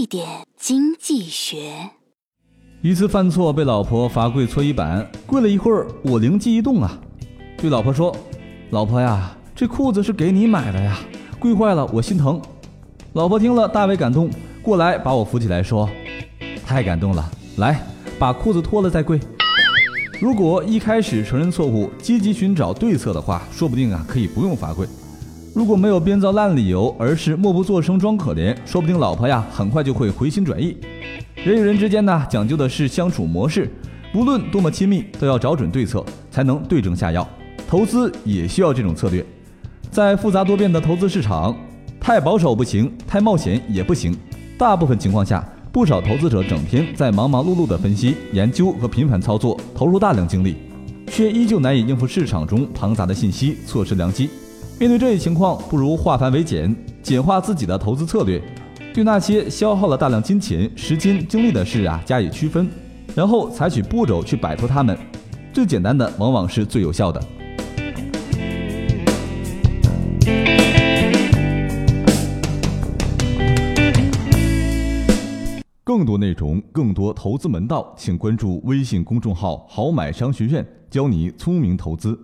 一点经济学。一次犯错被老婆罚跪搓衣板，跪了一会儿，我灵机一动啊，对老婆说：“老婆呀，这裤子是给你买的呀，跪坏了我心疼。”老婆听了大为感动，过来把我扶起来说：“太感动了，来把裤子脱了再跪。”如果一开始承认错误，积极寻找对策的话，说不定啊可以不用罚跪。如果没有编造烂理由，而是默不作声装可怜，说不定老婆呀很快就会回心转意。人与人之间呢，讲究的是相处模式，无论多么亲密，都要找准对策，才能对症下药。投资也需要这种策略。在复杂多变的投资市场，太保守不行，太冒险也不行。大部分情况下，不少投资者整天在忙忙碌碌的分析、研究和频繁操作，投入大量精力，却依旧难以应付市场中庞杂的信息，错失良机。面对这一情况，不如化繁为简，简化自己的投资策略。对那些消耗了大量金钱、时间、精力的事啊加以区分，然后采取步骤去摆脱它们。最简单的往往是最有效的。更多内容、更多投资门道，请关注微信公众号“好买商学院”，教你聪明投资。